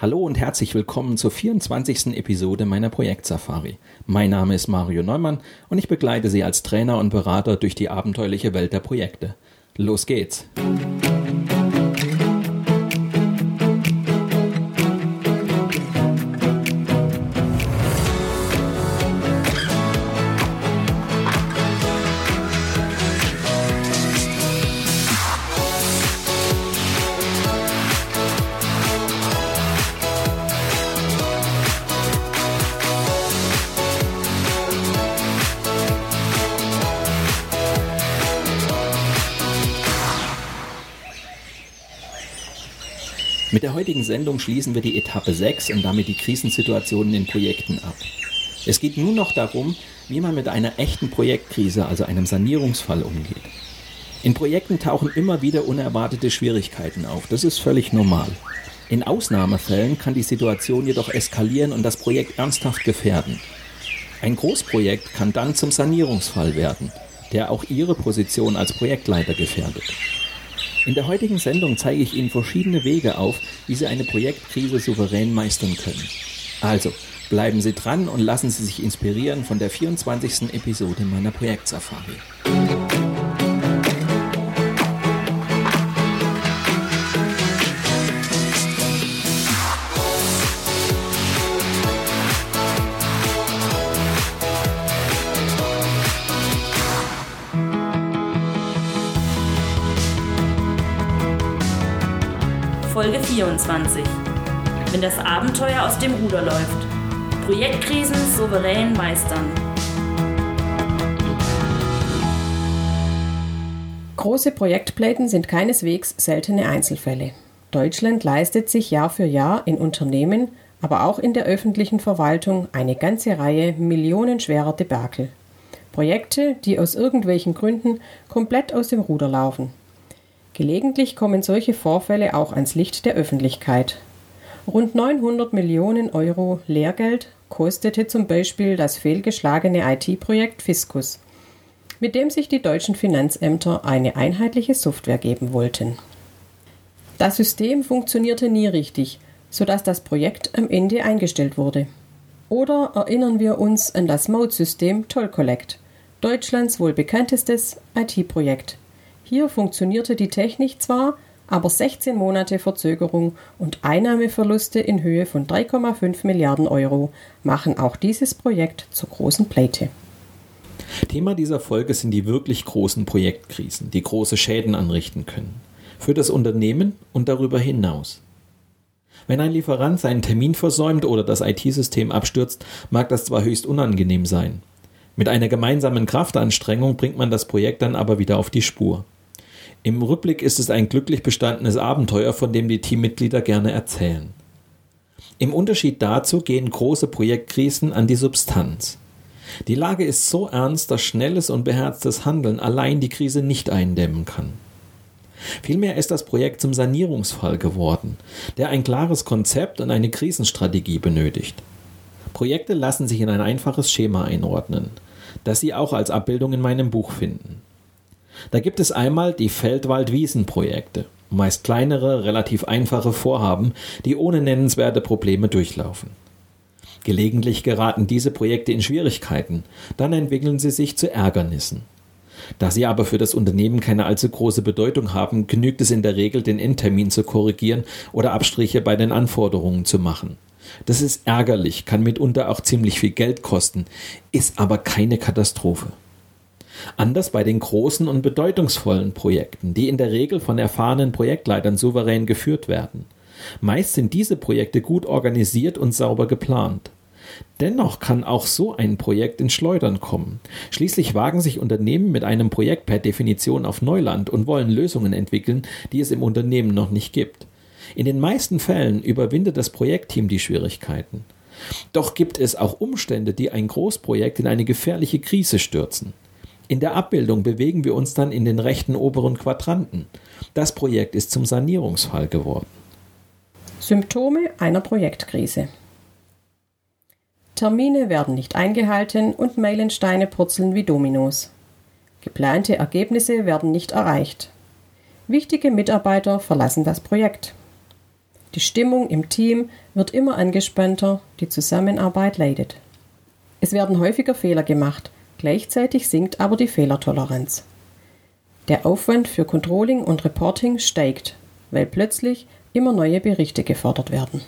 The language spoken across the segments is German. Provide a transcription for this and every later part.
Hallo und herzlich willkommen zur 24. Episode meiner Projektsafari. Mein Name ist Mario Neumann und ich begleite Sie als Trainer und Berater durch die abenteuerliche Welt der Projekte. Los geht's! Mit der heutigen Sendung schließen wir die Etappe 6 und damit die Krisensituationen in Projekten ab. Es geht nun noch darum, wie man mit einer echten Projektkrise, also einem Sanierungsfall, umgeht. In Projekten tauchen immer wieder unerwartete Schwierigkeiten auf. Das ist völlig normal. In Ausnahmefällen kann die Situation jedoch eskalieren und das Projekt ernsthaft gefährden. Ein Großprojekt kann dann zum Sanierungsfall werden, der auch Ihre Position als Projektleiter gefährdet. In der heutigen Sendung zeige ich Ihnen verschiedene Wege auf, wie Sie eine Projektkrise souverän meistern können. Also, bleiben Sie dran und lassen Sie sich inspirieren von der 24. Episode meiner Projektsafari. 24. Wenn das Abenteuer aus dem Ruder läuft. Projektkrisen souverän meistern. Große Projektpleiten sind keineswegs seltene Einzelfälle. Deutschland leistet sich Jahr für Jahr in Unternehmen, aber auch in der öffentlichen Verwaltung eine ganze Reihe millionenschwerer Debakel. Projekte, die aus irgendwelchen Gründen komplett aus dem Ruder laufen. Gelegentlich kommen solche Vorfälle auch ans Licht der Öffentlichkeit. Rund 900 Millionen Euro Lehrgeld kostete zum Beispiel das fehlgeschlagene IT-Projekt Fiskus, mit dem sich die deutschen Finanzämter eine einheitliche Software geben wollten. Das System funktionierte nie richtig, sodass das Projekt am Ende eingestellt wurde. Oder erinnern wir uns an das Mode-System Toll Collect, Deutschlands wohl bekanntestes IT-Projekt. Hier funktionierte die Technik zwar, aber 16 Monate Verzögerung und Einnahmeverluste in Höhe von 3,5 Milliarden Euro machen auch dieses Projekt zur großen Pleite. Thema dieser Folge sind die wirklich großen Projektkrisen, die große Schäden anrichten können. Für das Unternehmen und darüber hinaus. Wenn ein Lieferant seinen Termin versäumt oder das IT-System abstürzt, mag das zwar höchst unangenehm sein. Mit einer gemeinsamen Kraftanstrengung bringt man das Projekt dann aber wieder auf die Spur. Im Rückblick ist es ein glücklich bestandenes Abenteuer, von dem die Teammitglieder gerne erzählen. Im Unterschied dazu gehen große Projektkrisen an die Substanz. Die Lage ist so ernst, dass schnelles und beherztes Handeln allein die Krise nicht eindämmen kann. Vielmehr ist das Projekt zum Sanierungsfall geworden, der ein klares Konzept und eine Krisenstrategie benötigt. Projekte lassen sich in ein einfaches Schema einordnen, das Sie auch als Abbildung in meinem Buch finden. Da gibt es einmal die Feldwald-Wiesen-Projekte, meist kleinere, relativ einfache Vorhaben, die ohne nennenswerte Probleme durchlaufen. Gelegentlich geraten diese Projekte in Schwierigkeiten, dann entwickeln sie sich zu Ärgernissen. Da sie aber für das Unternehmen keine allzu große Bedeutung haben, genügt es in der Regel, den Endtermin zu korrigieren oder Abstriche bei den Anforderungen zu machen. Das ist ärgerlich, kann mitunter auch ziemlich viel Geld kosten, ist aber keine Katastrophe. Anders bei den großen und bedeutungsvollen Projekten, die in der Regel von erfahrenen Projektleitern souverän geführt werden. Meist sind diese Projekte gut organisiert und sauber geplant. Dennoch kann auch so ein Projekt ins Schleudern kommen. Schließlich wagen sich Unternehmen mit einem Projekt per Definition auf Neuland und wollen Lösungen entwickeln, die es im Unternehmen noch nicht gibt. In den meisten Fällen überwindet das Projektteam die Schwierigkeiten. Doch gibt es auch Umstände, die ein Großprojekt in eine gefährliche Krise stürzen. In der Abbildung bewegen wir uns dann in den rechten oberen Quadranten. Das Projekt ist zum Sanierungsfall geworden. Symptome einer Projektkrise. Termine werden nicht eingehalten und Meilensteine purzeln wie Dominos. Geplante Ergebnisse werden nicht erreicht. Wichtige Mitarbeiter verlassen das Projekt. Die Stimmung im Team wird immer angespannter, die Zusammenarbeit leidet. Es werden häufiger Fehler gemacht, gleichzeitig sinkt aber die Fehlertoleranz. Der Aufwand für Controlling und Reporting steigt, weil plötzlich immer neue Berichte gefordert werden.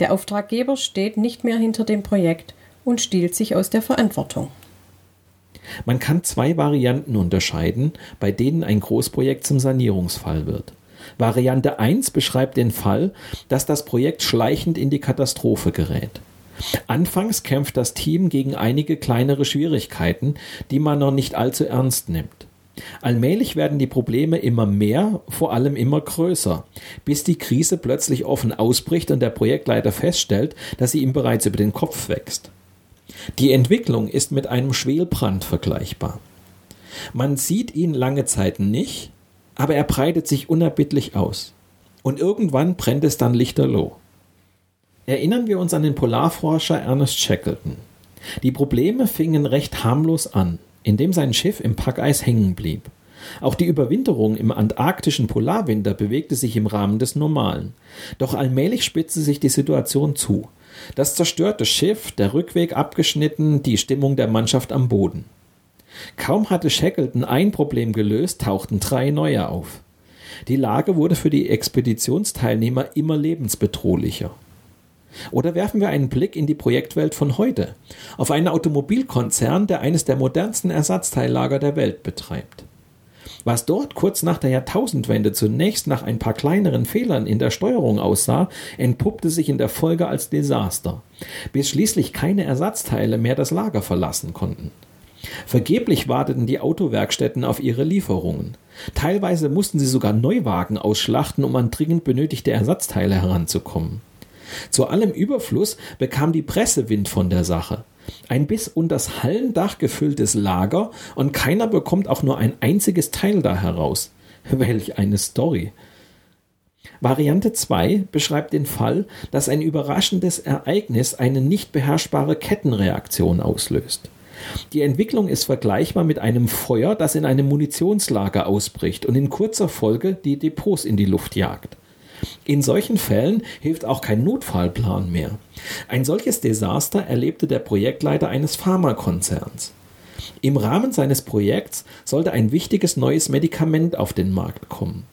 Der Auftraggeber steht nicht mehr hinter dem Projekt und stiehlt sich aus der Verantwortung. Man kann zwei Varianten unterscheiden, bei denen ein Großprojekt zum Sanierungsfall wird. Variante 1 beschreibt den Fall, dass das Projekt schleichend in die Katastrophe gerät. Anfangs kämpft das Team gegen einige kleinere Schwierigkeiten, die man noch nicht allzu ernst nimmt. Allmählich werden die Probleme immer mehr, vor allem immer größer, bis die Krise plötzlich offen ausbricht und der Projektleiter feststellt, dass sie ihm bereits über den Kopf wächst. Die Entwicklung ist mit einem Schwelbrand vergleichbar. Man sieht ihn lange Zeit nicht, aber er breitet sich unerbittlich aus. Und irgendwann brennt es dann lichterloh. Erinnern wir uns an den Polarforscher Ernest Shackleton. Die Probleme fingen recht harmlos an, indem sein Schiff im Packeis hängen blieb. Auch die Überwinterung im antarktischen Polarwinter bewegte sich im Rahmen des Normalen. Doch allmählich spitzte sich die Situation zu. Das zerstörte Schiff, der Rückweg abgeschnitten, die Stimmung der Mannschaft am Boden. Kaum hatte Shackleton ein Problem gelöst, tauchten drei neue auf. Die Lage wurde für die Expeditionsteilnehmer immer lebensbedrohlicher. Oder werfen wir einen Blick in die Projektwelt von heute, auf einen Automobilkonzern, der eines der modernsten Ersatzteillager der Welt betreibt. Was dort kurz nach der Jahrtausendwende zunächst nach ein paar kleineren Fehlern in der Steuerung aussah, entpuppte sich in der Folge als Desaster, bis schließlich keine Ersatzteile mehr das Lager verlassen konnten. Vergeblich warteten die Autowerkstätten auf ihre Lieferungen. Teilweise mussten sie sogar Neuwagen ausschlachten, um an dringend benötigte Ersatzteile heranzukommen. Zu allem Überfluss bekam die Presse Wind von der Sache. Ein bis unters Hallendach gefülltes Lager und keiner bekommt auch nur ein einziges Teil da heraus. Welch eine Story. Variante 2 beschreibt den Fall, dass ein überraschendes Ereignis eine nicht beherrschbare Kettenreaktion auslöst. Die Entwicklung ist vergleichbar mit einem Feuer, das in einem Munitionslager ausbricht und in kurzer Folge die Depots in die Luft jagt. In solchen Fällen hilft auch kein Notfallplan mehr. Ein solches Desaster erlebte der Projektleiter eines Pharmakonzerns. Im Rahmen seines Projekts sollte ein wichtiges neues Medikament auf den Markt kommen.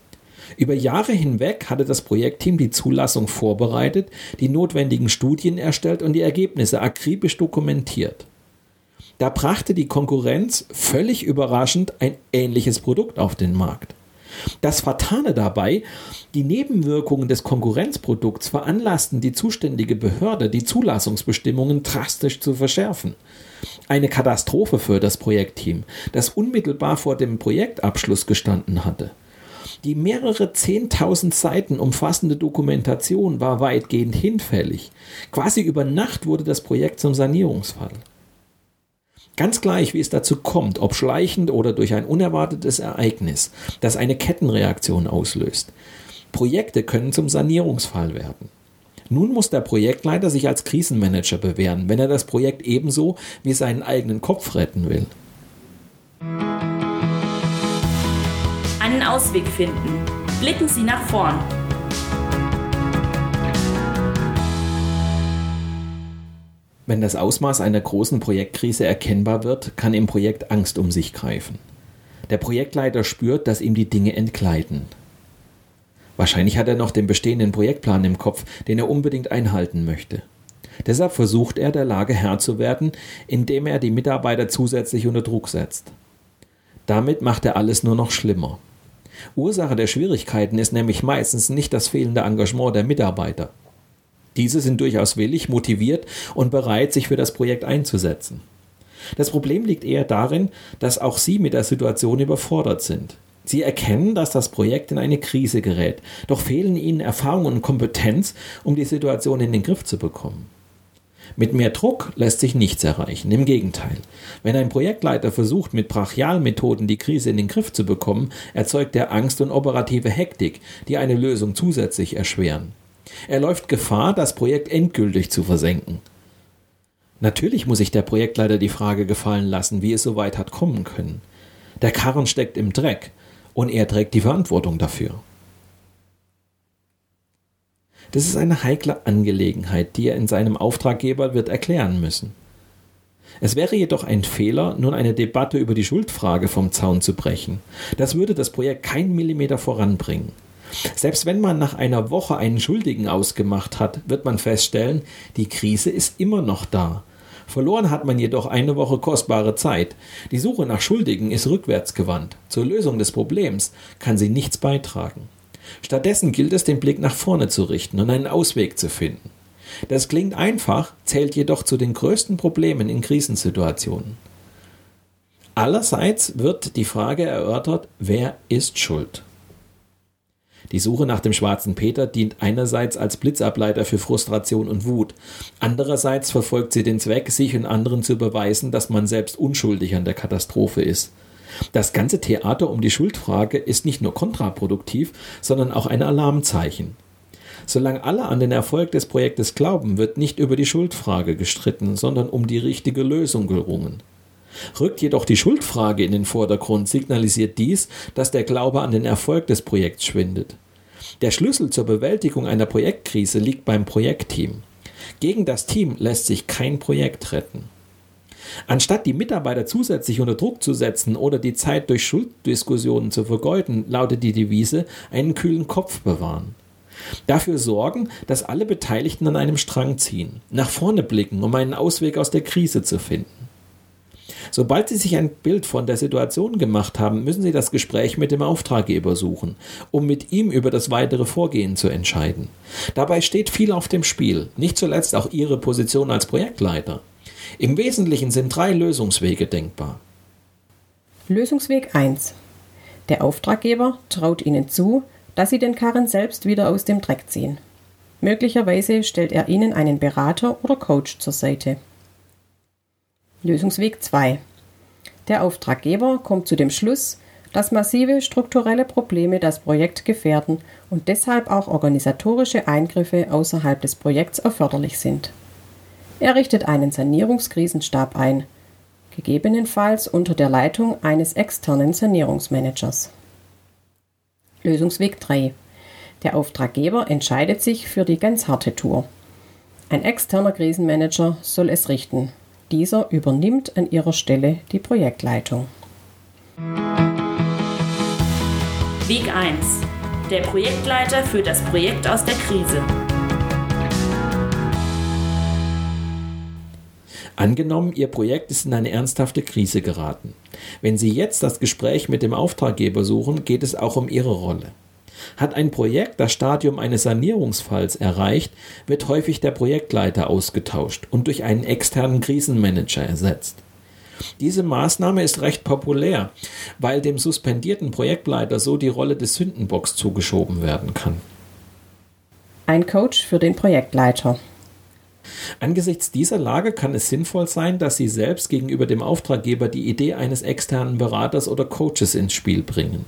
Über Jahre hinweg hatte das Projektteam die Zulassung vorbereitet, die notwendigen Studien erstellt und die Ergebnisse akribisch dokumentiert. Da brachte die Konkurrenz völlig überraschend ein ähnliches Produkt auf den Markt. Das Fatale dabei, die Nebenwirkungen des Konkurrenzprodukts veranlassten die zuständige Behörde, die Zulassungsbestimmungen drastisch zu verschärfen. Eine Katastrophe für das Projektteam, das unmittelbar vor dem Projektabschluss gestanden hatte. Die mehrere zehntausend Seiten umfassende Dokumentation war weitgehend hinfällig. Quasi über Nacht wurde das Projekt zum Sanierungsfall. Ganz gleich, wie es dazu kommt, ob schleichend oder durch ein unerwartetes Ereignis, das eine Kettenreaktion auslöst. Projekte können zum Sanierungsfall werden. Nun muss der Projektleiter sich als Krisenmanager bewähren, wenn er das Projekt ebenso wie seinen eigenen Kopf retten will. Einen Ausweg finden. Blicken Sie nach vorn. Wenn das Ausmaß einer großen Projektkrise erkennbar wird, kann im Projekt Angst um sich greifen. Der Projektleiter spürt, dass ihm die Dinge entgleiten. Wahrscheinlich hat er noch den bestehenden Projektplan im Kopf, den er unbedingt einhalten möchte. Deshalb versucht er, der Lage Herr zu werden, indem er die Mitarbeiter zusätzlich unter Druck setzt. Damit macht er alles nur noch schlimmer. Ursache der Schwierigkeiten ist nämlich meistens nicht das fehlende Engagement der Mitarbeiter. Diese sind durchaus willig, motiviert und bereit, sich für das Projekt einzusetzen. Das Problem liegt eher darin, dass auch sie mit der Situation überfordert sind. Sie erkennen, dass das Projekt in eine Krise gerät, doch fehlen ihnen Erfahrung und Kompetenz, um die Situation in den Griff zu bekommen. Mit mehr Druck lässt sich nichts erreichen. Im Gegenteil. Wenn ein Projektleiter versucht, mit Brachialmethoden die Krise in den Griff zu bekommen, erzeugt er Angst und operative Hektik, die eine Lösung zusätzlich erschweren. Er läuft Gefahr, das Projekt endgültig zu versenken. Natürlich muss sich der Projektleiter die Frage gefallen lassen, wie es so weit hat kommen können. Der Karren steckt im Dreck und er trägt die Verantwortung dafür. Das ist eine heikle Angelegenheit, die er in seinem Auftraggeber wird erklären müssen. Es wäre jedoch ein Fehler, nun eine Debatte über die Schuldfrage vom Zaun zu brechen. Das würde das Projekt keinen Millimeter voranbringen. Selbst wenn man nach einer Woche einen Schuldigen ausgemacht hat, wird man feststellen, die Krise ist immer noch da. Verloren hat man jedoch eine Woche kostbare Zeit. Die Suche nach Schuldigen ist rückwärtsgewandt. Zur Lösung des Problems kann sie nichts beitragen. Stattdessen gilt es, den Blick nach vorne zu richten und einen Ausweg zu finden. Das klingt einfach, zählt jedoch zu den größten Problemen in Krisensituationen. Allerseits wird die Frage erörtert, wer ist schuld? Die Suche nach dem schwarzen Peter dient einerseits als Blitzableiter für Frustration und Wut, andererseits verfolgt sie den Zweck, sich und anderen zu beweisen, dass man selbst unschuldig an der Katastrophe ist. Das ganze Theater um die Schuldfrage ist nicht nur kontraproduktiv, sondern auch ein Alarmzeichen. Solange alle an den Erfolg des Projektes glauben, wird nicht über die Schuldfrage gestritten, sondern um die richtige Lösung gerungen. Rückt jedoch die Schuldfrage in den Vordergrund, signalisiert dies, dass der Glaube an den Erfolg des Projekts schwindet. Der Schlüssel zur Bewältigung einer Projektkrise liegt beim Projektteam. Gegen das Team lässt sich kein Projekt retten. Anstatt die Mitarbeiter zusätzlich unter Druck zu setzen oder die Zeit durch Schulddiskussionen zu vergeuden, lautet die Devise einen kühlen Kopf bewahren. Dafür sorgen, dass alle Beteiligten an einem Strang ziehen, nach vorne blicken, um einen Ausweg aus der Krise zu finden. Sobald Sie sich ein Bild von der Situation gemacht haben, müssen Sie das Gespräch mit dem Auftraggeber suchen, um mit ihm über das weitere Vorgehen zu entscheiden. Dabei steht viel auf dem Spiel, nicht zuletzt auch Ihre Position als Projektleiter. Im Wesentlichen sind drei Lösungswege denkbar. Lösungsweg 1. Der Auftraggeber traut Ihnen zu, dass Sie den Karren selbst wieder aus dem Dreck ziehen. Möglicherweise stellt er Ihnen einen Berater oder Coach zur Seite. Lösungsweg 2. Der Auftraggeber kommt zu dem Schluss, dass massive strukturelle Probleme das Projekt gefährden und deshalb auch organisatorische Eingriffe außerhalb des Projekts erforderlich sind. Er richtet einen Sanierungskrisenstab ein, gegebenenfalls unter der Leitung eines externen Sanierungsmanagers. Lösungsweg 3. Der Auftraggeber entscheidet sich für die ganz harte Tour. Ein externer Krisenmanager soll es richten. Dieser übernimmt an ihrer Stelle die Projektleitung. Weg 1. Der Projektleiter führt das Projekt aus der Krise. Angenommen, Ihr Projekt ist in eine ernsthafte Krise geraten. Wenn Sie jetzt das Gespräch mit dem Auftraggeber suchen, geht es auch um Ihre Rolle. Hat ein Projekt das Stadium eines Sanierungsfalls erreicht, wird häufig der Projektleiter ausgetauscht und durch einen externen Krisenmanager ersetzt. Diese Maßnahme ist recht populär, weil dem suspendierten Projektleiter so die Rolle des Sündenbocks zugeschoben werden kann. Ein Coach für den Projektleiter. Angesichts dieser Lage kann es sinnvoll sein, dass Sie selbst gegenüber dem Auftraggeber die Idee eines externen Beraters oder Coaches ins Spiel bringen.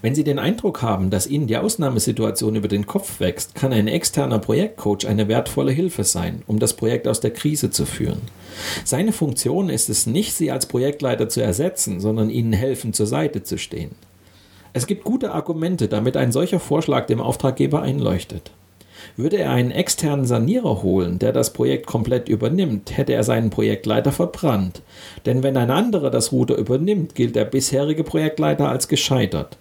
Wenn Sie den Eindruck haben, dass Ihnen die Ausnahmesituation über den Kopf wächst, kann ein externer Projektcoach eine wertvolle Hilfe sein, um das Projekt aus der Krise zu führen. Seine Funktion ist es nicht, Sie als Projektleiter zu ersetzen, sondern Ihnen helfen, zur Seite zu stehen. Es gibt gute Argumente, damit ein solcher Vorschlag dem Auftraggeber einleuchtet. Würde er einen externen Sanierer holen, der das Projekt komplett übernimmt, hätte er seinen Projektleiter verbrannt. Denn wenn ein anderer das Ruder übernimmt, gilt der bisherige Projektleiter als gescheitert.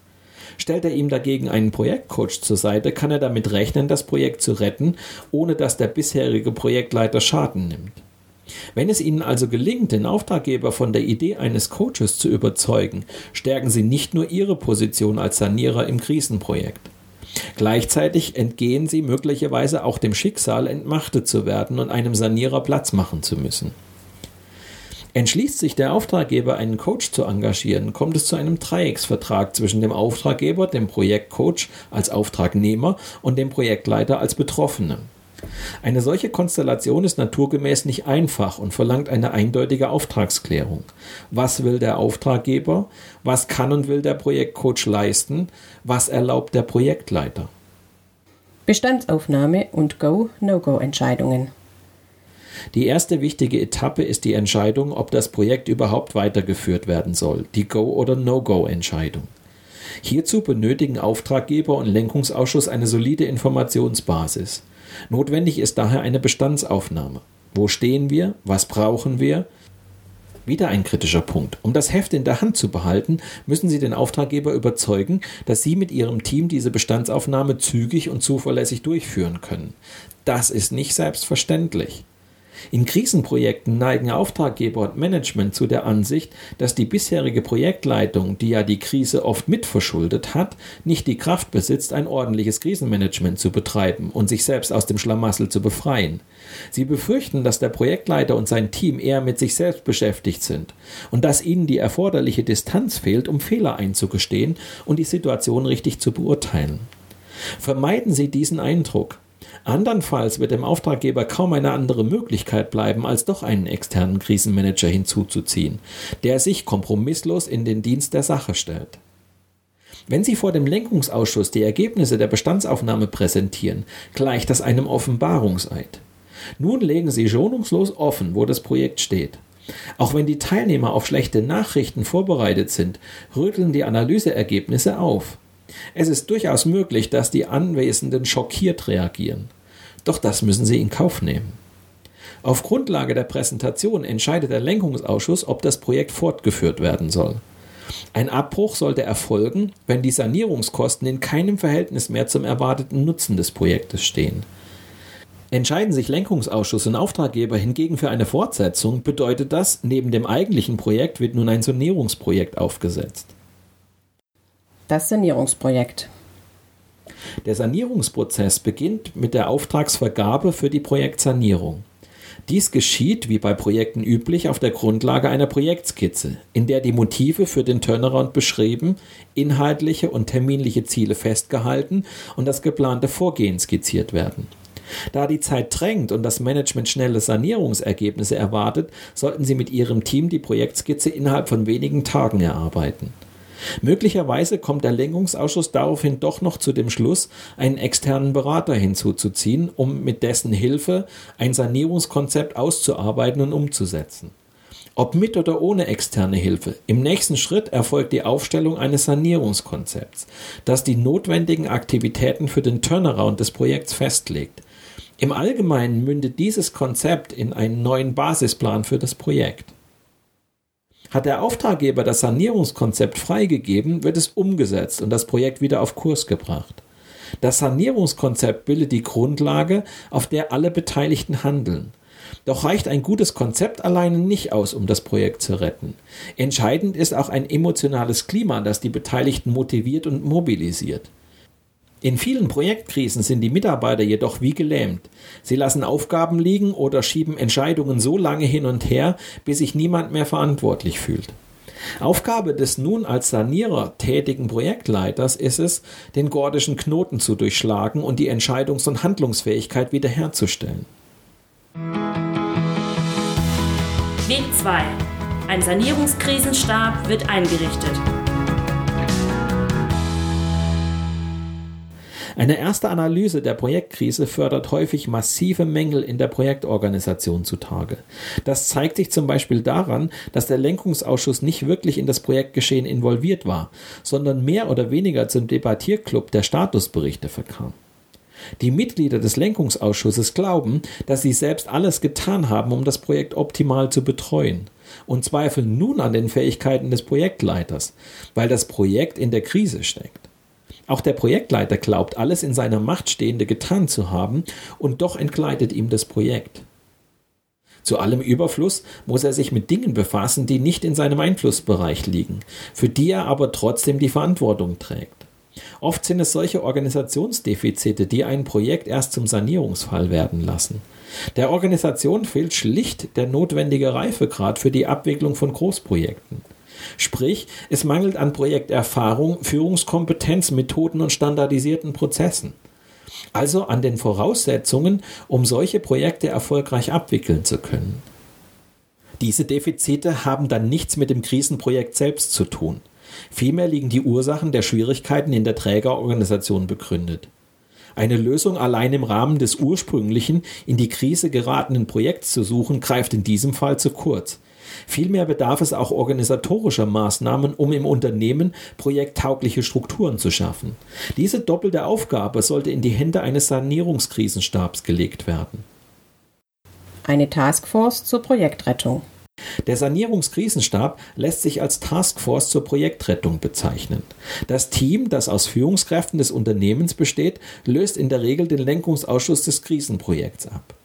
Stellt er ihm dagegen einen Projektcoach zur Seite, kann er damit rechnen, das Projekt zu retten, ohne dass der bisherige Projektleiter Schaden nimmt. Wenn es Ihnen also gelingt, den Auftraggeber von der Idee eines Coaches zu überzeugen, stärken Sie nicht nur Ihre Position als Sanierer im Krisenprojekt. Gleichzeitig entgehen sie möglicherweise auch dem Schicksal, entmachtet zu werden und einem Sanierer Platz machen zu müssen. Entschließt sich der Auftraggeber, einen Coach zu engagieren, kommt es zu einem Dreiecksvertrag zwischen dem Auftraggeber, dem Projektcoach als Auftragnehmer und dem Projektleiter als Betroffene. Eine solche Konstellation ist naturgemäß nicht einfach und verlangt eine eindeutige Auftragsklärung. Was will der Auftraggeber? Was kann und will der Projektcoach leisten? Was erlaubt der Projektleiter? Bestandsaufnahme und Go-No-Go-Entscheidungen. Die erste wichtige Etappe ist die Entscheidung, ob das Projekt überhaupt weitergeführt werden soll, die Go- oder No-Go-Entscheidung. Hierzu benötigen Auftraggeber und Lenkungsausschuss eine solide Informationsbasis. Notwendig ist daher eine Bestandsaufnahme. Wo stehen wir? Was brauchen wir? Wieder ein kritischer Punkt. Um das Heft in der Hand zu behalten, müssen Sie den Auftraggeber überzeugen, dass Sie mit Ihrem Team diese Bestandsaufnahme zügig und zuverlässig durchführen können. Das ist nicht selbstverständlich. In Krisenprojekten neigen Auftraggeber und Management zu der Ansicht, dass die bisherige Projektleitung, die ja die Krise oft mitverschuldet hat, nicht die Kraft besitzt, ein ordentliches Krisenmanagement zu betreiben und sich selbst aus dem Schlamassel zu befreien. Sie befürchten, dass der Projektleiter und sein Team eher mit sich selbst beschäftigt sind und dass ihnen die erforderliche Distanz fehlt, um Fehler einzugestehen und die Situation richtig zu beurteilen. Vermeiden Sie diesen Eindruck. Andernfalls wird dem Auftraggeber kaum eine andere Möglichkeit bleiben, als doch einen externen Krisenmanager hinzuzuziehen, der sich kompromisslos in den Dienst der Sache stellt. Wenn Sie vor dem Lenkungsausschuss die Ergebnisse der Bestandsaufnahme präsentieren, gleicht das einem Offenbarungseid. Nun legen Sie schonungslos offen, wo das Projekt steht. Auch wenn die Teilnehmer auf schlechte Nachrichten vorbereitet sind, rütteln die Analyseergebnisse auf. Es ist durchaus möglich, dass die Anwesenden schockiert reagieren. Doch das müssen sie in Kauf nehmen. Auf Grundlage der Präsentation entscheidet der Lenkungsausschuss, ob das Projekt fortgeführt werden soll. Ein Abbruch sollte erfolgen, wenn die Sanierungskosten in keinem Verhältnis mehr zum erwarteten Nutzen des Projektes stehen. Entscheiden sich Lenkungsausschuss und Auftraggeber hingegen für eine Fortsetzung, bedeutet das, neben dem eigentlichen Projekt wird nun ein Sanierungsprojekt aufgesetzt. Das Sanierungsprojekt. Der Sanierungsprozess beginnt mit der Auftragsvergabe für die Projektsanierung. Dies geschieht, wie bei Projekten üblich, auf der Grundlage einer Projektskizze, in der die Motive für den Turnaround beschrieben, inhaltliche und terminliche Ziele festgehalten und das geplante Vorgehen skizziert werden. Da die Zeit drängt und das Management schnelle Sanierungsergebnisse erwartet, sollten Sie mit Ihrem Team die Projektskizze innerhalb von wenigen Tagen erarbeiten. Möglicherweise kommt der Lenkungsausschuss daraufhin doch noch zu dem Schluss, einen externen Berater hinzuzuziehen, um mit dessen Hilfe ein Sanierungskonzept auszuarbeiten und umzusetzen. Ob mit oder ohne externe Hilfe, im nächsten Schritt erfolgt die Aufstellung eines Sanierungskonzepts, das die notwendigen Aktivitäten für den Turnaround des Projekts festlegt. Im Allgemeinen mündet dieses Konzept in einen neuen Basisplan für das Projekt. Hat der Auftraggeber das Sanierungskonzept freigegeben, wird es umgesetzt und das Projekt wieder auf Kurs gebracht. Das Sanierungskonzept bildet die Grundlage, auf der alle Beteiligten handeln. Doch reicht ein gutes Konzept alleine nicht aus, um das Projekt zu retten. Entscheidend ist auch ein emotionales Klima, das die Beteiligten motiviert und mobilisiert. In vielen Projektkrisen sind die Mitarbeiter jedoch wie gelähmt. Sie lassen Aufgaben liegen oder schieben Entscheidungen so lange hin und her, bis sich niemand mehr verantwortlich fühlt. Aufgabe des nun als Sanierer tätigen Projektleiters ist es, den gordischen Knoten zu durchschlagen und die Entscheidungs- und Handlungsfähigkeit wiederherzustellen. Weg 2. Ein Sanierungskrisenstab wird eingerichtet. Eine erste Analyse der Projektkrise fördert häufig massive Mängel in der Projektorganisation zutage. Das zeigt sich zum Beispiel daran, dass der Lenkungsausschuss nicht wirklich in das Projektgeschehen involviert war, sondern mehr oder weniger zum Debattierclub der Statusberichte verkam. Die Mitglieder des Lenkungsausschusses glauben, dass sie selbst alles getan haben, um das Projekt optimal zu betreuen und zweifeln nun an den Fähigkeiten des Projektleiters, weil das Projekt in der Krise steckt. Auch der Projektleiter glaubt, alles in seiner Macht Stehende getan zu haben, und doch entgleitet ihm das Projekt. Zu allem Überfluss muss er sich mit Dingen befassen, die nicht in seinem Einflussbereich liegen, für die er aber trotzdem die Verantwortung trägt. Oft sind es solche Organisationsdefizite, die ein Projekt erst zum Sanierungsfall werden lassen. Der Organisation fehlt schlicht der notwendige Reifegrad für die Abwicklung von Großprojekten. Sprich, es mangelt an Projekterfahrung, Führungskompetenz, Methoden und standardisierten Prozessen. Also an den Voraussetzungen, um solche Projekte erfolgreich abwickeln zu können. Diese Defizite haben dann nichts mit dem Krisenprojekt selbst zu tun. Vielmehr liegen die Ursachen der Schwierigkeiten in der Trägerorganisation begründet. Eine Lösung allein im Rahmen des ursprünglichen, in die Krise geratenen Projekts zu suchen, greift in diesem Fall zu kurz. Vielmehr bedarf es auch organisatorischer Maßnahmen, um im Unternehmen projekttaugliche Strukturen zu schaffen. Diese doppelte Aufgabe sollte in die Hände eines Sanierungskrisenstabs gelegt werden. Eine Taskforce zur Projektrettung. Der Sanierungskrisenstab lässt sich als Taskforce zur Projektrettung bezeichnen. Das Team, das aus Führungskräften des Unternehmens besteht, löst in der Regel den Lenkungsausschuss des Krisenprojekts ab.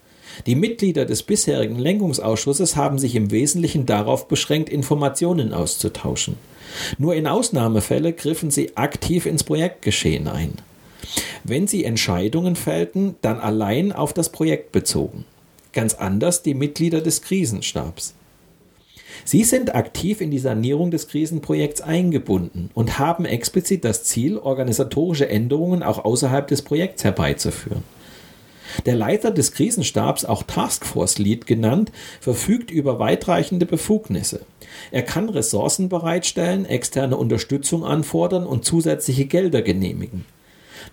Die Mitglieder des bisherigen Lenkungsausschusses haben sich im Wesentlichen darauf beschränkt, Informationen auszutauschen. Nur in Ausnahmefällen griffen sie aktiv ins Projektgeschehen ein. Wenn sie Entscheidungen fällten, dann allein auf das Projekt bezogen. Ganz anders die Mitglieder des Krisenstabs. Sie sind aktiv in die Sanierung des Krisenprojekts eingebunden und haben explizit das Ziel, organisatorische Änderungen auch außerhalb des Projekts herbeizuführen. Der Leiter des Krisenstabs, auch Taskforce Lead genannt, verfügt über weitreichende Befugnisse. Er kann Ressourcen bereitstellen, externe Unterstützung anfordern und zusätzliche Gelder genehmigen.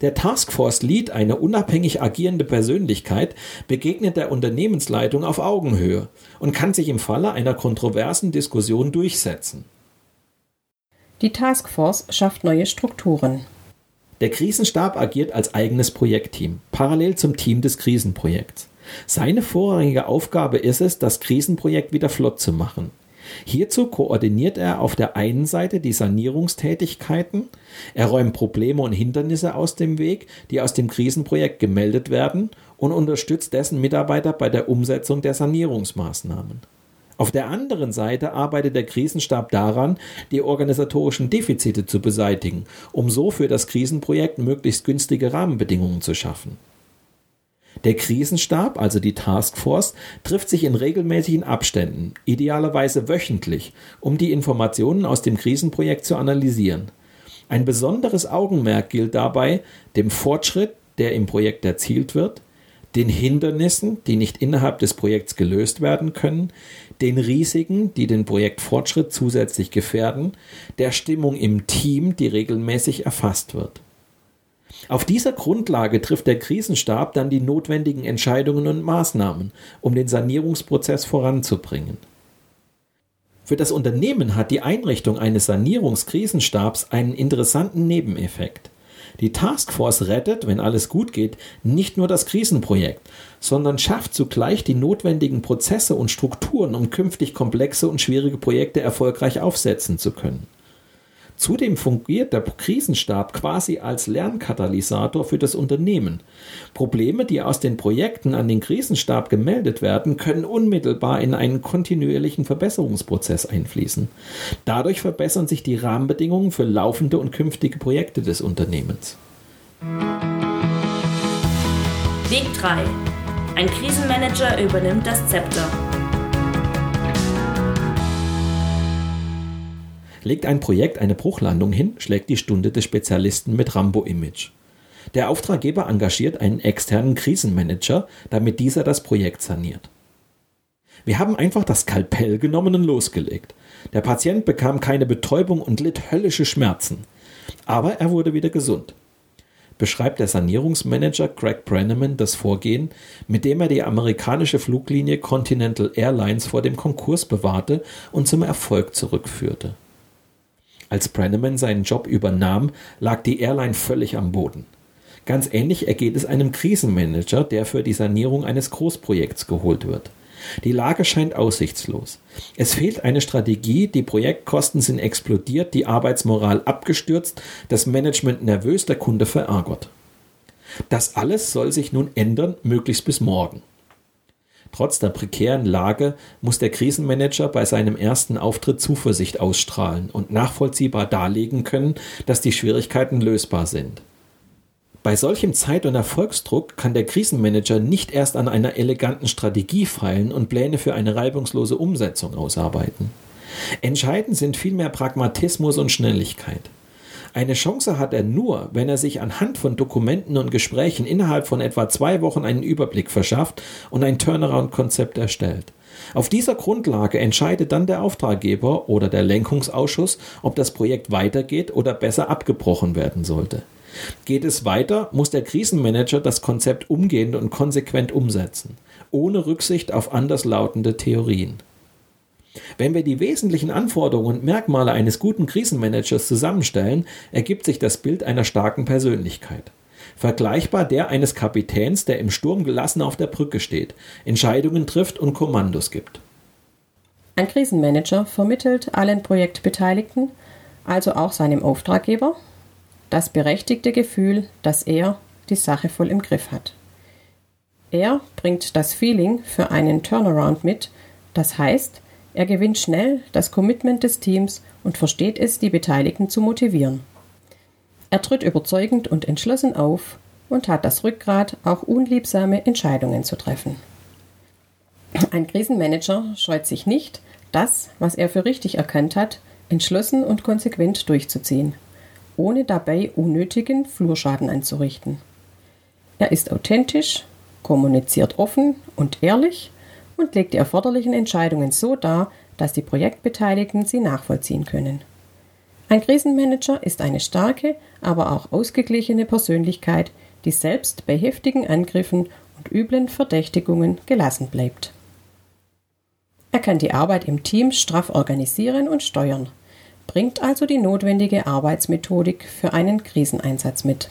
Der Taskforce Lead, eine unabhängig agierende Persönlichkeit, begegnet der Unternehmensleitung auf Augenhöhe und kann sich im Falle einer kontroversen Diskussion durchsetzen. Die Taskforce schafft neue Strukturen. Der Krisenstab agiert als eigenes Projektteam, parallel zum Team des Krisenprojekts. Seine vorrangige Aufgabe ist es, das Krisenprojekt wieder flott zu machen. Hierzu koordiniert er auf der einen Seite die Sanierungstätigkeiten, er räumt Probleme und Hindernisse aus dem Weg, die aus dem Krisenprojekt gemeldet werden und unterstützt dessen Mitarbeiter bei der Umsetzung der Sanierungsmaßnahmen. Auf der anderen Seite arbeitet der Krisenstab daran, die organisatorischen Defizite zu beseitigen, um so für das Krisenprojekt möglichst günstige Rahmenbedingungen zu schaffen. Der Krisenstab, also die Taskforce, trifft sich in regelmäßigen Abständen, idealerweise wöchentlich, um die Informationen aus dem Krisenprojekt zu analysieren. Ein besonderes Augenmerk gilt dabei dem Fortschritt, der im Projekt erzielt wird, den Hindernissen, die nicht innerhalb des Projekts gelöst werden können, den Risiken, die den Projektfortschritt zusätzlich gefährden, der Stimmung im Team, die regelmäßig erfasst wird. Auf dieser Grundlage trifft der Krisenstab dann die notwendigen Entscheidungen und Maßnahmen, um den Sanierungsprozess voranzubringen. Für das Unternehmen hat die Einrichtung eines Sanierungskrisenstabs einen interessanten Nebeneffekt. Die Taskforce rettet, wenn alles gut geht, nicht nur das Krisenprojekt, sondern schafft zugleich die notwendigen Prozesse und Strukturen, um künftig komplexe und schwierige Projekte erfolgreich aufsetzen zu können. Zudem fungiert der Krisenstab quasi als Lernkatalysator für das Unternehmen. Probleme, die aus den Projekten an den Krisenstab gemeldet werden, können unmittelbar in einen kontinuierlichen Verbesserungsprozess einfließen. Dadurch verbessern sich die Rahmenbedingungen für laufende und künftige Projekte des Unternehmens. Weg 3. Ein Krisenmanager übernimmt das Zepter. Legt ein Projekt eine Bruchlandung hin, schlägt die Stunde des Spezialisten mit Rambo-Image. Der Auftraggeber engagiert einen externen Krisenmanager, damit dieser das Projekt saniert. Wir haben einfach das Skalpell genommen und losgelegt. Der Patient bekam keine Betäubung und litt höllische Schmerzen. Aber er wurde wieder gesund. Beschreibt der Sanierungsmanager Greg Brenneman das Vorgehen, mit dem er die amerikanische Fluglinie Continental Airlines vor dem Konkurs bewahrte und zum Erfolg zurückführte. Als Brenneman seinen Job übernahm, lag die Airline völlig am Boden. Ganz ähnlich ergeht es einem Krisenmanager, der für die Sanierung eines Großprojekts geholt wird. Die Lage scheint aussichtslos. Es fehlt eine Strategie, die Projektkosten sind explodiert, die Arbeitsmoral abgestürzt, das Management nervös, der Kunde verärgert. Das alles soll sich nun ändern, möglichst bis morgen. Trotz der prekären Lage muss der Krisenmanager bei seinem ersten Auftritt Zuversicht ausstrahlen und nachvollziehbar darlegen können, dass die Schwierigkeiten lösbar sind. Bei solchem Zeit- und Erfolgsdruck kann der Krisenmanager nicht erst an einer eleganten Strategie feilen und Pläne für eine reibungslose Umsetzung ausarbeiten. Entscheidend sind vielmehr Pragmatismus und Schnelligkeit. Eine Chance hat er nur, wenn er sich anhand von Dokumenten und Gesprächen innerhalb von etwa zwei Wochen einen Überblick verschafft und ein Turnaround-Konzept erstellt. Auf dieser Grundlage entscheidet dann der Auftraggeber oder der Lenkungsausschuss, ob das Projekt weitergeht oder besser abgebrochen werden sollte. Geht es weiter, muss der Krisenmanager das Konzept umgehend und konsequent umsetzen, ohne Rücksicht auf anderslautende Theorien. Wenn wir die wesentlichen Anforderungen und Merkmale eines guten Krisenmanagers zusammenstellen, ergibt sich das Bild einer starken Persönlichkeit. Vergleichbar der eines Kapitäns, der im Sturm gelassen auf der Brücke steht, Entscheidungen trifft und Kommandos gibt. Ein Krisenmanager vermittelt allen Projektbeteiligten, also auch seinem Auftraggeber, das berechtigte Gefühl, dass er die Sache voll im Griff hat. Er bringt das Feeling für einen Turnaround mit, das heißt, er gewinnt schnell das Commitment des Teams und versteht es, die Beteiligten zu motivieren. Er tritt überzeugend und entschlossen auf und hat das Rückgrat, auch unliebsame Entscheidungen zu treffen. Ein Krisenmanager scheut sich nicht, das, was er für richtig erkannt hat, entschlossen und konsequent durchzuziehen, ohne dabei unnötigen Flurschaden anzurichten. Er ist authentisch, kommuniziert offen und ehrlich und legt die erforderlichen Entscheidungen so dar, dass die Projektbeteiligten sie nachvollziehen können. Ein Krisenmanager ist eine starke, aber auch ausgeglichene Persönlichkeit, die selbst bei heftigen Angriffen und üblen Verdächtigungen gelassen bleibt. Er kann die Arbeit im Team straff organisieren und steuern, bringt also die notwendige Arbeitsmethodik für einen Kriseneinsatz mit.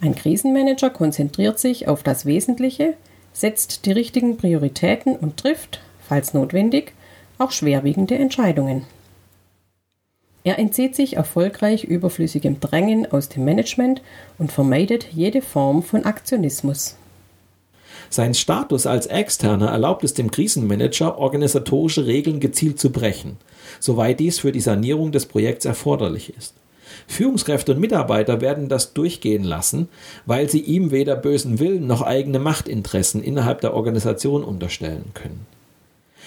Ein Krisenmanager konzentriert sich auf das Wesentliche, setzt die richtigen Prioritäten und trifft, falls notwendig, auch schwerwiegende Entscheidungen. Er entzieht sich erfolgreich überflüssigem Drängen aus dem Management und vermeidet jede Form von Aktionismus. Sein Status als Externer erlaubt es dem Krisenmanager, organisatorische Regeln gezielt zu brechen, soweit dies für die Sanierung des Projekts erforderlich ist. Führungskräfte und Mitarbeiter werden das durchgehen lassen, weil sie ihm weder bösen Willen noch eigene Machtinteressen innerhalb der Organisation unterstellen können.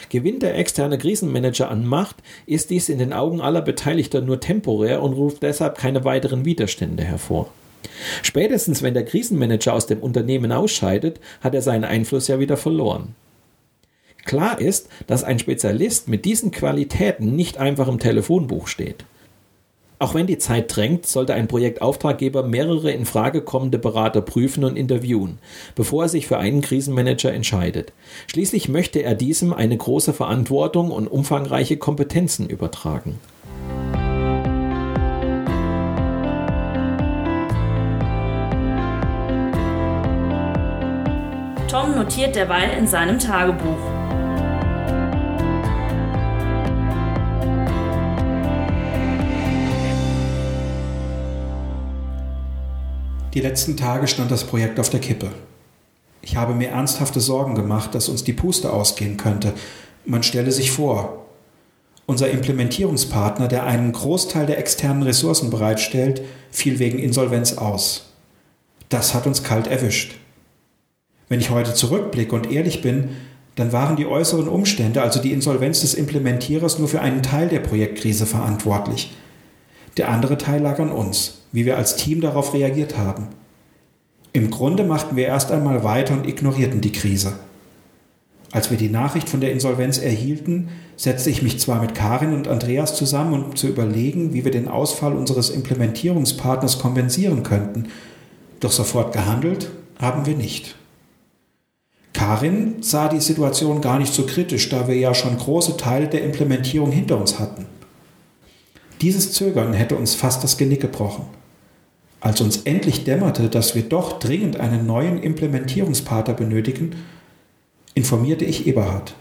Gewinnt der externe Krisenmanager an Macht, ist dies in den Augen aller Beteiligter nur temporär und ruft deshalb keine weiteren Widerstände hervor. Spätestens wenn der Krisenmanager aus dem Unternehmen ausscheidet, hat er seinen Einfluss ja wieder verloren. Klar ist, dass ein Spezialist mit diesen Qualitäten nicht einfach im Telefonbuch steht. Auch wenn die Zeit drängt, sollte ein Projektauftraggeber mehrere in Frage kommende Berater prüfen und interviewen, bevor er sich für einen Krisenmanager entscheidet. Schließlich möchte er diesem eine große Verantwortung und umfangreiche Kompetenzen übertragen. Tom notiert derweil in seinem Tagebuch. Die letzten Tage stand das Projekt auf der Kippe. Ich habe mir ernsthafte Sorgen gemacht, dass uns die Puste ausgehen könnte. Man stelle sich vor, unser Implementierungspartner, der einen Großteil der externen Ressourcen bereitstellt, fiel wegen Insolvenz aus. Das hat uns kalt erwischt. Wenn ich heute zurückblicke und ehrlich bin, dann waren die äußeren Umstände, also die Insolvenz des Implementierers, nur für einen Teil der Projektkrise verantwortlich. Der andere Teil lag an uns, wie wir als Team darauf reagiert haben. Im Grunde machten wir erst einmal weiter und ignorierten die Krise. Als wir die Nachricht von der Insolvenz erhielten, setzte ich mich zwar mit Karin und Andreas zusammen, um zu überlegen, wie wir den Ausfall unseres Implementierungspartners kompensieren könnten, doch sofort gehandelt haben wir nicht. Karin sah die Situation gar nicht so kritisch, da wir ja schon große Teile der Implementierung hinter uns hatten. Dieses Zögern hätte uns fast das Genick gebrochen. Als uns endlich dämmerte, dass wir doch dringend einen neuen Implementierungspartner benötigen, informierte ich Eberhard.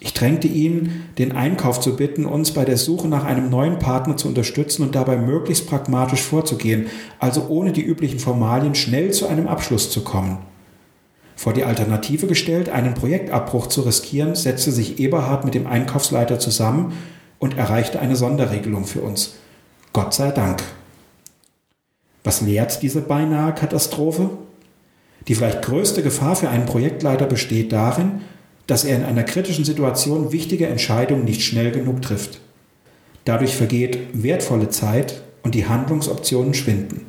Ich drängte ihn, den Einkauf zu bitten, uns bei der Suche nach einem neuen Partner zu unterstützen und dabei möglichst pragmatisch vorzugehen, also ohne die üblichen Formalien schnell zu einem Abschluss zu kommen. Vor die Alternative gestellt, einen Projektabbruch zu riskieren, setzte sich Eberhard mit dem Einkaufsleiter zusammen und erreichte eine Sonderregelung für uns. Gott sei Dank. Was lehrt diese beinahe Katastrophe? Die vielleicht größte Gefahr für einen Projektleiter besteht darin, dass er in einer kritischen Situation wichtige Entscheidungen nicht schnell genug trifft. Dadurch vergeht wertvolle Zeit und die Handlungsoptionen schwinden.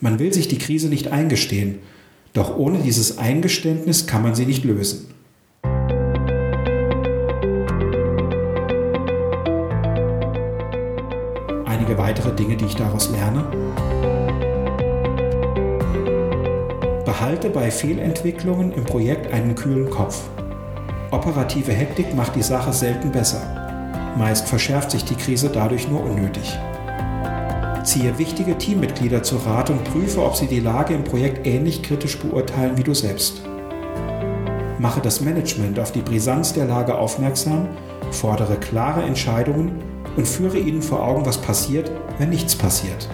Man will sich die Krise nicht eingestehen doch ohne dieses Eingeständnis kann man sie nicht lösen. Einige weitere Dinge, die ich daraus lerne. Behalte bei Fehlentwicklungen im Projekt einen kühlen Kopf. Operative Hektik macht die Sache selten besser. Meist verschärft sich die Krise dadurch nur unnötig. Ziehe wichtige Teammitglieder zu Rat und prüfe, ob sie die Lage im Projekt ähnlich kritisch beurteilen wie du selbst. Mache das Management auf die Brisanz der Lage aufmerksam, fordere klare Entscheidungen und führe ihnen vor Augen, was passiert, wenn nichts passiert.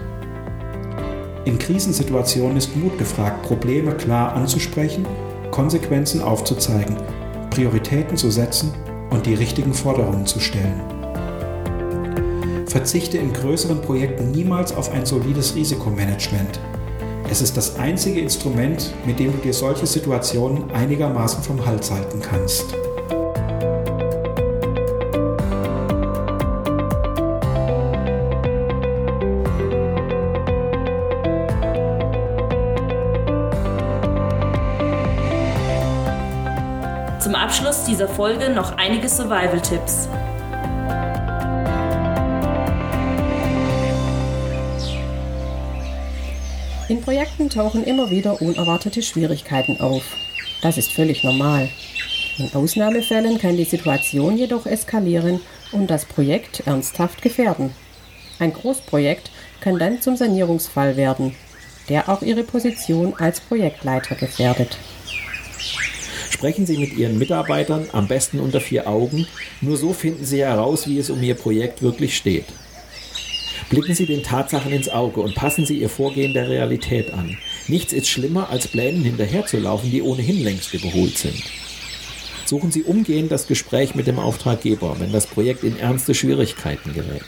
In Krisensituationen ist Mut gefragt, Probleme klar anzusprechen, Konsequenzen aufzuzeigen, Prioritäten zu setzen und die richtigen Forderungen zu stellen. Verzichte in größeren Projekten niemals auf ein solides Risikomanagement. Es ist das einzige Instrument, mit dem du dir solche Situationen einigermaßen vom Hals halten kannst. Abschluss dieser Folge noch einige Survival-Tipps. In Projekten tauchen immer wieder unerwartete Schwierigkeiten auf. Das ist völlig normal. In Ausnahmefällen kann die Situation jedoch eskalieren und das Projekt ernsthaft gefährden. Ein Großprojekt kann dann zum Sanierungsfall werden, der auch Ihre Position als Projektleiter gefährdet. Sprechen Sie mit Ihren Mitarbeitern am besten unter vier Augen, nur so finden Sie heraus, wie es um Ihr Projekt wirklich steht. Blicken Sie den Tatsachen ins Auge und passen Sie Ihr Vorgehen der Realität an. Nichts ist schlimmer, als Plänen hinterherzulaufen, die ohnehin längst überholt sind. Suchen Sie umgehend das Gespräch mit dem Auftraggeber, wenn das Projekt in ernste Schwierigkeiten gerät.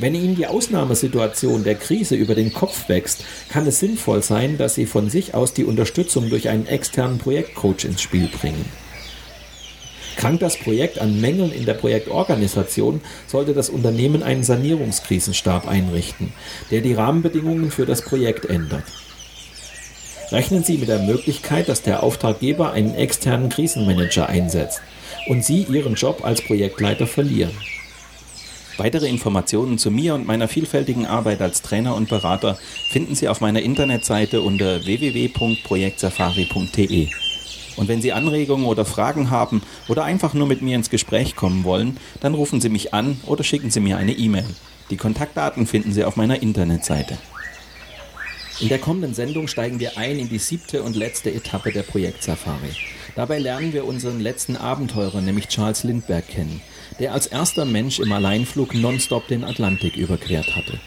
Wenn Ihnen die Ausnahmesituation der Krise über den Kopf wächst, kann es sinnvoll sein, dass Sie von sich aus die Unterstützung durch einen externen Projektcoach ins Spiel bringen. Krankt das Projekt an Mängeln in der Projektorganisation, sollte das Unternehmen einen Sanierungskrisenstab einrichten, der die Rahmenbedingungen für das Projekt ändert. Rechnen Sie mit der Möglichkeit, dass der Auftraggeber einen externen Krisenmanager einsetzt und Sie Ihren Job als Projektleiter verlieren. Weitere Informationen zu mir und meiner vielfältigen Arbeit als Trainer und Berater finden Sie auf meiner Internetseite unter www.projektsafari.de. Und wenn Sie Anregungen oder Fragen haben oder einfach nur mit mir ins Gespräch kommen wollen, dann rufen Sie mich an oder schicken Sie mir eine E-Mail. Die Kontaktdaten finden Sie auf meiner Internetseite. In der kommenden Sendung steigen wir ein in die siebte und letzte Etappe der Projektsafari. Dabei lernen wir unseren letzten Abenteurer, nämlich Charles Lindbergh, kennen, der als erster Mensch im Alleinflug nonstop den Atlantik überquert hatte.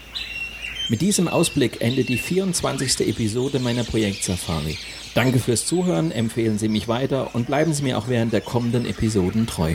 Mit diesem Ausblick endet die 24. Episode meiner Projektsafari. Danke fürs Zuhören, empfehlen Sie mich weiter und bleiben Sie mir auch während der kommenden Episoden treu.